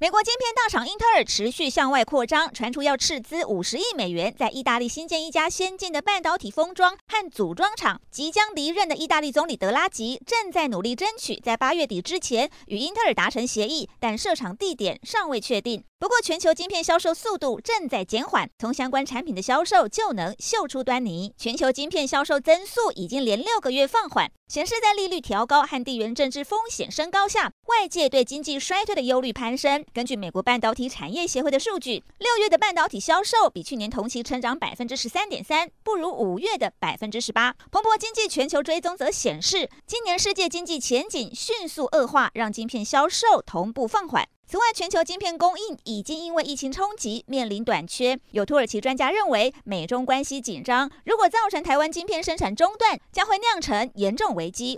美国晶片大厂英特尔持续向外扩张，传出要斥资五十亿美元，在意大利新建一家先进的半导体封装和组装厂。即将离任的意大利总理德拉吉正在努力争取在八月底之前与英特尔达成协议，但设厂地点尚未确定。不过，全球晶片销售速度正在减缓，从相关产品的销售就能嗅出端倪。全球晶片销售增速已经连六个月放缓，显示在利率调高和地缘政治风险升高下，外界对经济衰退的忧虑攀升。根据美国半导体产业协会的数据，六月的半导体销售比去年同期成长百分之十三点三，不如五月的百分之十八。彭博经济全球追踪则显示，今年世界经济前景迅速恶化，让晶片销售同步放缓。此外，全球晶片供应已经因为疫情冲击面临短缺。有土耳其专家认为，美中关系紧张，如果造成台湾晶片生产中断，将会酿成严重危机，